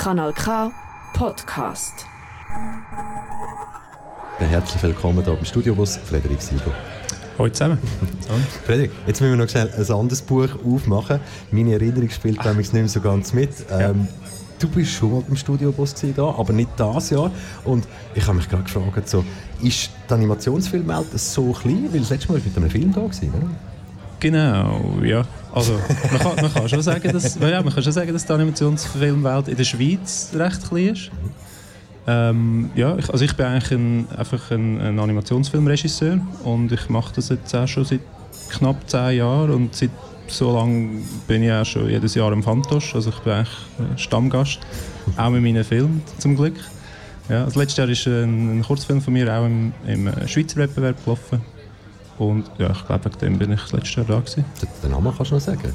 Kanal K Podcast. Herzlich willkommen hier im Studiobus, Frederik Sieger. Hallo zusammen. Frederik, jetzt müssen wir noch schnell ein anderes Buch aufmachen. Meine Erinnerung spielt nämlich nicht mehr so ganz mit. Ähm, du bist schon mal im Studiobus da, aber nicht das Jahr. Und ich habe mich gerade gefragt, so, ist die Animationsfilmwelt so klein? Weil das letzte Mal war mit einem Film da, gewesen, oder? Genau, ja. Also, man kann, man kann schon sagen, dass, ja, man kann schon sagen, dass die Animationsfilmwelt in der Schweiz recht klein ist. Ähm, ja, ich, also ich bin eigentlich ein, einfach ein, ein, Animationsfilmregisseur und ich mache das jetzt auch schon seit knapp zehn Jahren und seit so lange bin ich auch schon jedes Jahr im Fantosch, also ich bin eigentlich Stammgast, auch mit meinen Filmen zum Glück. Ja, also letztes Jahr ist ein, ein Kurzfilm von mir auch im, im Schweizer Wettbewerb gelaufen und ja, ich glaube, wegen dem bin ich letztes Jahr da gewesen. Den Namen kannst du noch sagen?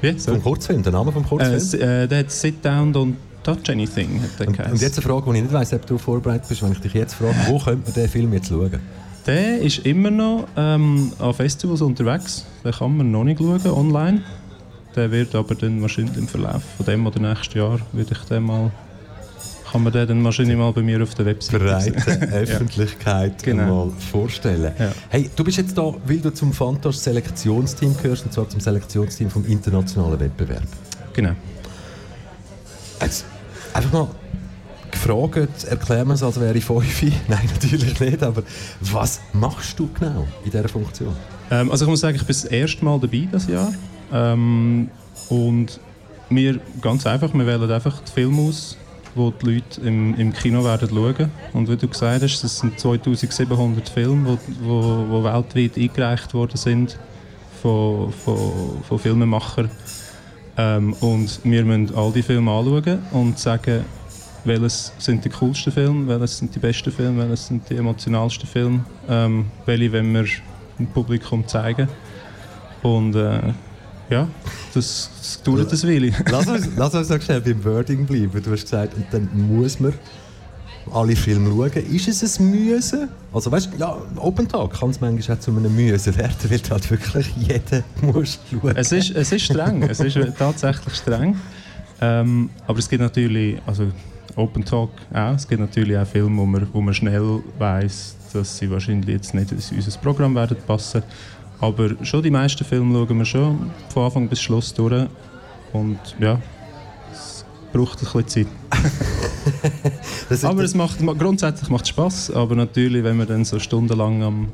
Wie? Vom Kurzfilm, der Name vom Kurzfilm? Äh, der hat Sit Down Don't Touch Anything. Hat und, und, jetzt eine Frage, die ich nicht weiss, ob du vorbereitet bist, wenn ich dich jetzt frage, wo könnte man den Film jetzt schauen? Der ist immer noch ähm, an Festivals unterwegs. Den kann man noch nicht schauen, online. Der wird aber dann wahrscheinlich im Verlauf von dem oder nächsten Jahr würde ich den mal kann man den dann wahrscheinlich mal bei mir auf der Website breite Öffentlichkeit ja. genau. mal vorstellen. Ja. Hey, du bist jetzt da, weil du zum Fantas Selektionsteam gehörst, und zwar zum Selektionsteam vom internationalen Wettbewerb. Genau. Jetzt einfach mal gefragt, erklären wir es, als wäre ich fünf. Nein, natürlich nicht, aber was machst du genau in dieser Funktion? Ähm, also ich muss sagen, ich bin das erste Mal dabei dieses Jahr. Ähm, und wir, ganz einfach, wir wählen einfach die Filme aus, die die Leute im, im Kino werden schauen. Und wie du gesagt hast, das sind 2700 Filme, die wo, wo weltweit eingereicht worden sind von, von, von Filmemachern. Ähm, und wir müssen all die Filme anschauen und sagen, welches sind die coolsten Filme, welches sind die besten Filme, welches sind die emotionalsten Filme, ähm, welche wollen wir dem Publikum zeigen. Und äh, ja, das, das dauert ein Weile. lass, uns, lass uns noch schnell beim Wording bleiben. Du hast gesagt, und dann muss man alle Filme schauen. Ist es ein Müssen? Also weißt du, ja, Open Talk kann es manchmal auch zu einem Müssen werden, weil halt wirklich jeder muss schauen. Es ist, es ist streng, es ist tatsächlich streng. Ähm, aber es gibt natürlich, also Open Talk auch, es gibt natürlich auch Filme, wo man, wo man schnell weiß, dass sie wahrscheinlich jetzt nicht in unser Programm werden passen. Aber schon die meisten Filme schauen wir schon von Anfang bis Schluss durch. Und ja, es braucht ein bisschen Zeit. aber es macht, grundsätzlich macht es Spass, aber natürlich, wenn man dann so stundenlang am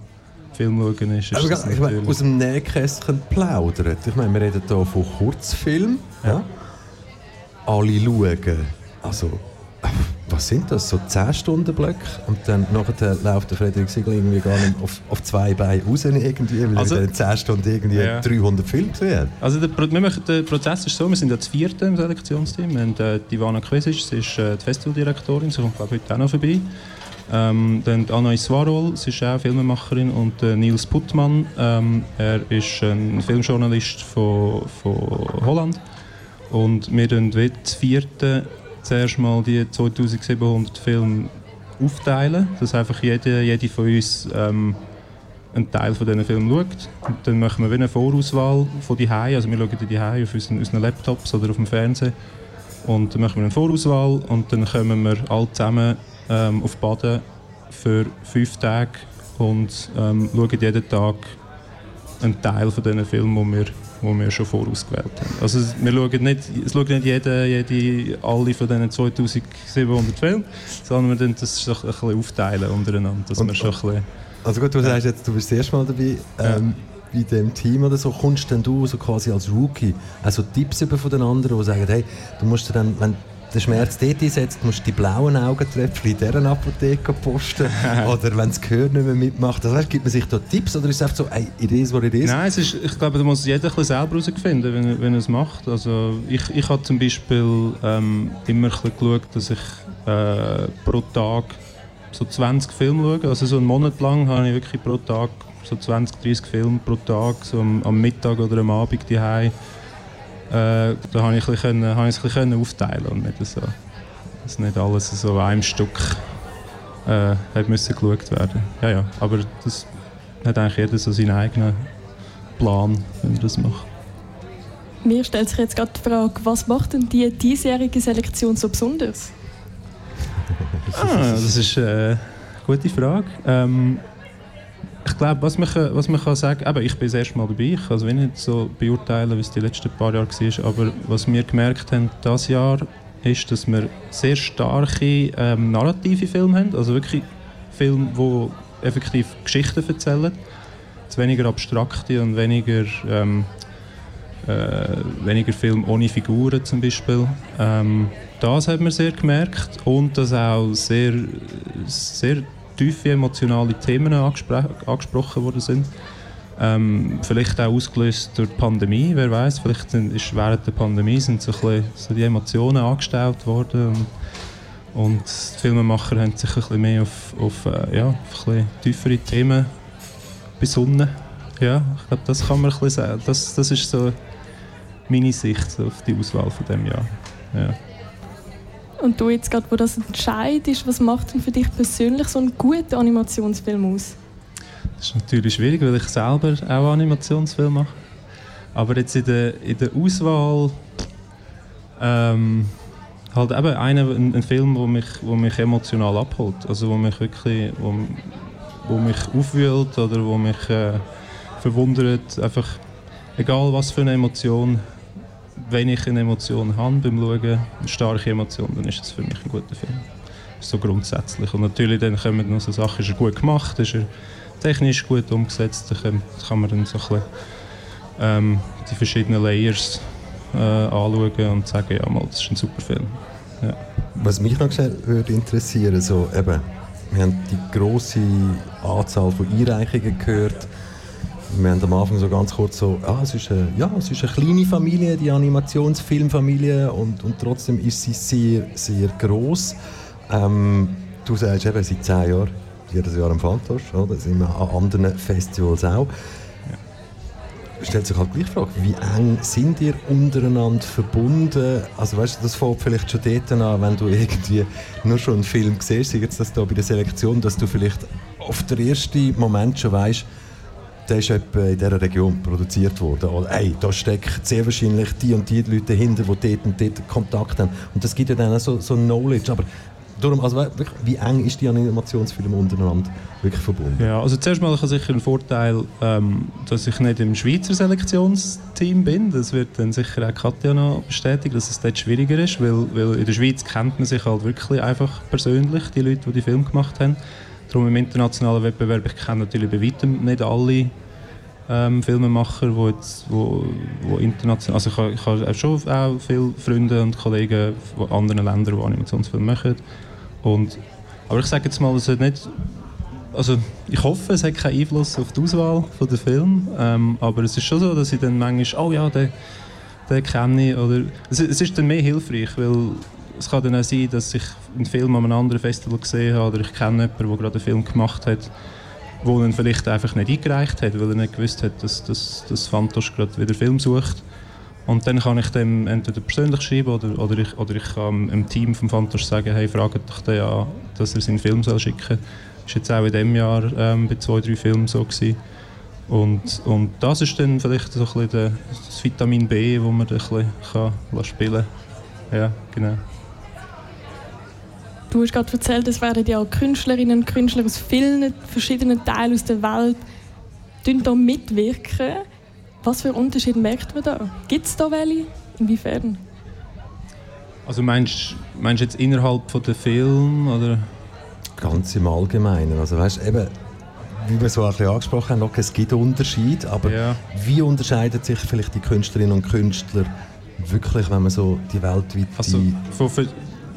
Film schauen ist, ist aber ich meine, aus dem Nähkästchen plaudern. Ich meine, wir reden hier von Kurzfilmen. Ja. ja. Alle schauen. Also, was sind das, so 10 Stunden Blöcke? Und dann nachher läuft der Frederik Siegel irgendwie gar nicht auf, auf zwei Beine raus, irgendwie, weil also, er in 10 Stunden irgendwie ja. 300 Filme gesehen Also der, der, Prozess ist so, wir sind ja das vierte im Selektionsteam. Wir haben äh, die Ivana Kvesic, sie ist äh, die Festivaldirektorin, sie kommt glaube ich heute auch noch vorbei. Ähm, dann Anna Iswarol, sie ist auch Filmemacherin und äh, Niels Puttmann, ähm, er ist ein Filmjournalist von, von Holland. Und wir tun das vierte zuerst mal die 2700 Filme aufteilen, dass einfach jede, jede von uns ähm, einen Teil von diesen Filmen schaut. Und dann machen wir eine Vorauswahl von die also wir schauen die auf unseren, unseren Laptops oder auf dem Fernsehen. Und dann machen wir eine Vorauswahl und dann kommen wir alle zusammen ähm, auf Baden für fünf Tage und ähm, schauen jeden Tag einen Teil von diesen Filmen, die wir die wir schon vorausgewählt haben. Also wir schauen nicht, es schaut nicht jede, jede, alle von diesen 2700 Filmen, sondern wir das so ein bisschen aufteilen untereinander, dass wir schon ein bisschen, Also gut, du sagst jetzt, du bist das erste Mal dabei. Ähm, bei dem Team oder so, kommst denn du so quasi als Rookie also Tipps über von den anderen, die sagen, hey, du musst dann, wenn den Schmerz dort einsetzt, musst du die blauen Augentröpfchen in dieser Apotheke posten. oder wenn das Gehör nicht mehr mitmacht. Also, gibt man sich da Tipps oder ist es einfach so, ey, it is what it is? Nein, es ist, ich glaube, da muss jeder ein selber herausfinden, wenn, wenn er es macht. Also, ich, ich habe zum Beispiel ähm, immer ein geschaut, dass ich äh, pro Tag so 20 Filme schaue. Also so einen Monat lang habe ich wirklich pro Tag so 20, 30 Filme pro Tag, so am, am Mittag oder am Abend äh, da habe ich, es ein bisschen aufteilen und nicht so, dass nicht alles so an einem Stück äh, hat müssen geschaut werden. Ja, ja, aber das hat eigentlich jeder so seinen eigenen Plan, wenn er das macht. Mir stellt sich jetzt gerade die Frage, was macht denn die diesjährige Selektion so besonders? ah, das ist eine gute Frage. Ähm, glaube, was man, was man kann sagen kann, ich bin das erste Mal dabei, ich kann es nicht so beurteilen, wie es die letzten paar Jahre war, aber was wir gemerkt haben dieses Jahr, ist, dass wir sehr starke ähm, narrative Filme haben, also wirklich Filme, die effektiv Geschichten erzählen, weniger abstrakte und weniger ähm, äh, weniger Filme ohne Figuren zum Beispiel. Ähm, das hat man sehr gemerkt. Und dass auch sehr, sehr tiefe emotionale Themen angesprochen worden sind. Ähm, vielleicht auch ausgelöst durch die Pandemie, wer weiß, vielleicht ist während der Pandemie sind so, bisschen, so die Emotionen angestellt worden und, und die Filmemacher haben sich ein bisschen mehr auf, auf, äh, ja, auf ein bisschen tiefere Themen besonnen. Ja, ich glaube, das kann man ein bisschen sagen. Das, das ist so meine Sicht auf die Auswahl von dem Jahr. Ja. Und du jetzt gerade, wo das entscheidest, was macht denn für dich persönlich so einen guten Animationsfilm aus? Das ist natürlich schwierig, weil ich selber auch Animationsfilme mache. Aber jetzt in der, in der Auswahl ähm, halt eben einer, ein, ein Film, der mich, mich emotional abholt, also wo mich wirklich, wo, wo mich aufwühlt oder wo mich äh, verwundert, einfach egal was für eine Emotion wenn ich eine Emotion habe beim Schauen, eine starke Emotion, dann ist das für mich ein guter Film. So grundsätzlich. Und natürlich dann kommen noch so Sachen, ist er gut gemacht, ist er technisch gut umgesetzt, dann kann man dann so ein bisschen, ähm, die verschiedenen Layers äh, anschauen und sagen, ja mal, das ist ein super Film. Ja. Was mich noch würde interessieren, so eben, wir haben die große Anzahl von Einreichungen gehört, wir haben am Anfang so ganz kurz so, ah, es ist eine, ja, es ist eine kleine Familie, die Animationsfilmfamilie und, und trotzdem ist sie sehr, sehr groß. Ähm, du sagst eben, seit zehn Jahren, jedes Jahr am Fantosch, oder? sind wir an anderen Festivals auch. Ja. Stellt sich halt gleich die Frage, wie eng sind ihr untereinander verbunden? Also weißt du, das fängt vielleicht schon dort an, wenn du irgendwie nur schon einen Film siehst, jetzt das da bei der Selektion, dass du vielleicht auf den ersten Moment schon weißt, der ist etwa in dieser Region produziert worden. Oder, ey, da steckt sehr wahrscheinlich die und die Leute dahinter, die dort und dort Kontakt haben. Und das gibt ja dann auch so, so Knowledge. Aber darum, also wirklich, wie eng ist die Animationsfilme untereinander wirklich verbunden? Ja, also zuerst mal ich sicher einen Vorteil, ähm, dass ich nicht im Schweizer Selektionsteam bin. Das wird dann sicher auch Katja noch bestätigen, dass es dort schwieriger ist, weil, weil in der Schweiz kennt man sich halt wirklich einfach persönlich, die Leute, die die Film gemacht haben. Darum im internationalen Wettbewerb, ich kenne natürlich bei weitem nicht alle ähm, Filmemacher, wo jetzt, wo, wo international, also ich habe, ich habe schon auch viele Freunde und Kollegen von anderen Ländern, die Animationsfilme machen. Und, aber ich sage jetzt mal, es hat nicht, also ich hoffe, es hat keinen Einfluss auf die Auswahl von der Film, ähm, aber es ist schon so, dass ich dann manchmal, oh ja, den, den kenne ich, oder es, es ist dann mehr hilfreich, weil es kann dann auch sein, dass ich einen Film an einem anderen Festival gesehen habe oder ich kenne jemanden, der gerade einen Film gemacht hat, wo ihn vielleicht einfach nicht eingereicht hat, weil er nicht gewusst hat, dass, dass, dass Fantosch gerade wieder Film sucht. Und dann kann ich dem entweder persönlich schreiben oder, oder, ich, oder ich kann dem Team vom Fantosch sagen, hey, fragt doch den an, dass er seinen Film soll schicken soll. Das war jetzt auch in diesem Jahr ähm, bei zwei, drei Filmen so. Gewesen. Und, und das ist dann vielleicht so ein bisschen das Vitamin B, das man ein bisschen kann spielen kann. Ja, genau. Du hast gerade erzählt, es werden ja Künstlerinnen und Künstler aus vielen verschiedenen Teilen aus der Welt da mitwirken. Was für Unterschiede merkt man da? Gibt es da welche? Inwiefern? Also meinst du jetzt innerhalb von der Film oder? Ganz im Allgemeinen. Also weißt, eben, wie wir so ein bisschen angesprochen haben, okay, es gibt Unterschiede, aber ja. wie unterscheiden sich vielleicht die Künstlerinnen und Künstler wirklich, wenn man so die weltweite... Also von,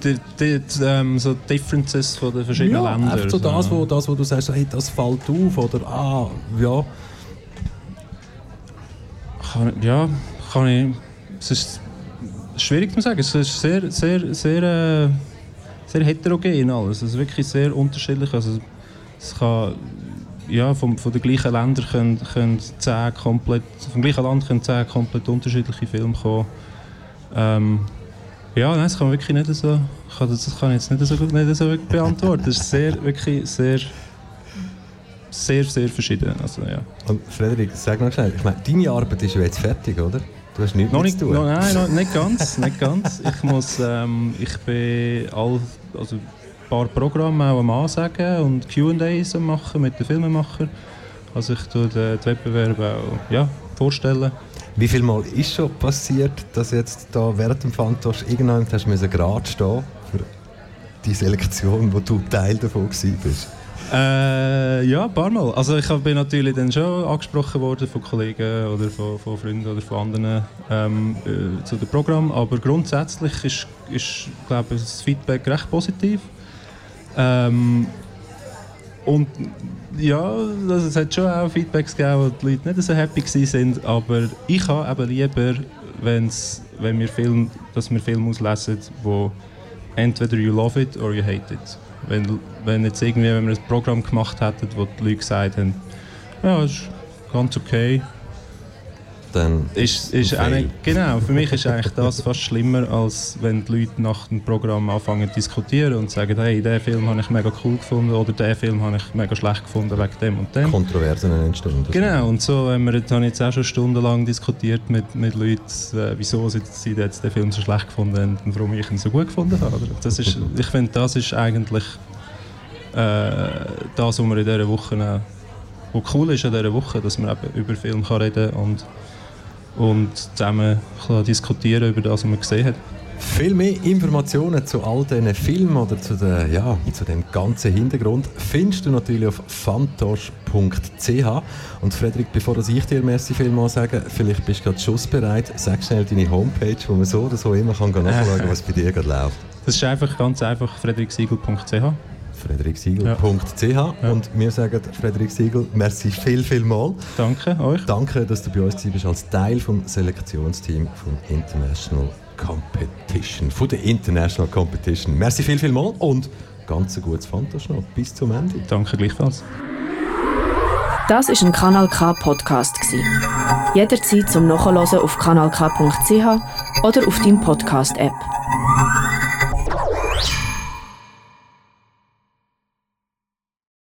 die, die, ähm, so Differences von den verschiedenen ja, Ländern. so das, wo, das, wo du sagst, hey, das fällt auf oder ah, ja. Kann, ja, kann ich. Es ist schwierig zu sagen. Es ist sehr, sehr, sehr, äh, sehr heterogen alles. Es ist wirklich sehr unterschiedlich. Also, es kann ja, vom, von den gleichen Ländern können, können zehn komplett, vom gleichen Land können zehn komplett unterschiedliche Filme kommen. Ähm, ja, nein, das kann man wirklich nicht so, kann, das kann ich jetzt nicht so, nicht so beantworten. Das ist sehr, wirklich sehr, sehr, sehr verschieden. Also, ja. Und Frederik, sag noch schnell, ich meine, deine Arbeit ist ja jetzt fertig, oder? Du hast nichts Noch nicht, zu tun. noch, nein, noch, nicht ganz, nicht ganz. Ich muss, ähm, ich bin all, also ein paar Programme auch am Ansagen und Q&As am machen mit den Filmemachern. Also ich tue den die Wettbewerbe auch ja, vorstellen. Wie viel Mal ist schon passiert, dass jetzt da während dem Fantosch irgendwann hast müssen gerade stehen für die Selektion, wo du Teil davon bist? Äh, ja, ein paar Mal. Also ich bin natürlich dann schon angesprochen worden von Kollegen oder von, von Freunden oder von anderen ähm, äh, zu dem Programm, aber grundsätzlich ist, ist glaube ich, das Feedback recht positiv. Ähm, und ja, also es hat schon auch Feedbacks gegeben, wo die Leute nicht so happy waren, aber ich habe eben lieber, wenn's, wenn wir Film, dass wir Filme auslesen, wo entweder you love it or you hate it. Wenn, wenn jetzt irgendwie, wenn wir ein Programm gemacht hätten, wo die Leute gesagt haben, ja, ist ganz okay, Dann ist, ist eigentlich, genau, für mich ist eigentlich das fast schlimmer, als wenn die Leute nach dem Programm anfangen zu diskutieren und sagen, hey, den Film habe ich mega cool gefunden oder den Film habe ich mega schlecht gefunden wegen dem und dem. Kontroversen entstehen. Genau, und so haben wir jetzt, habe ich jetzt auch schon stundenlang diskutiert mit, mit Leuten, äh, wieso sie, sie jetzt den Film so schlecht gefunden haben und warum ich ihn so gut gefunden habe. Das ist, ich finde, das ist eigentlich äh, das, was wir in dieser Woche auch, was cool ist an dieser Woche, dass man eben über Film kann reden und und zusammen diskutieren über das, was man gesehen hat. Viel mehr Informationen zu all diesen Filmen oder zu, der, ja, zu dem ganzen Hintergrund findest du natürlich auf fantosch.ch. Und Frederik, bevor das ich dir merci vielmal sage, vielleicht bist du gerade schussbereit, sag schnell deine Homepage, wo man so oder so immer kann nachschauen kann, was bei dir gerade läuft. Das ist einfach ganz einfach frederiksiegel.ch. frederiksiegel.ch und wir sagen Frederik Siegel, merci viel, viel mal. Danke euch. Danke, dass du bei uns bist als Teil vom Selektionsteam von International Competition, von der International Competition. Merci viel, viel mal und ganz ein gutes Fantasch noch. Bis zum Ende. Danke gleichfalls. Das ist ein Kanal K Podcast gsi. Jederzeit zum Nachhören auf kanalk.ch oder auf deinem Podcast App.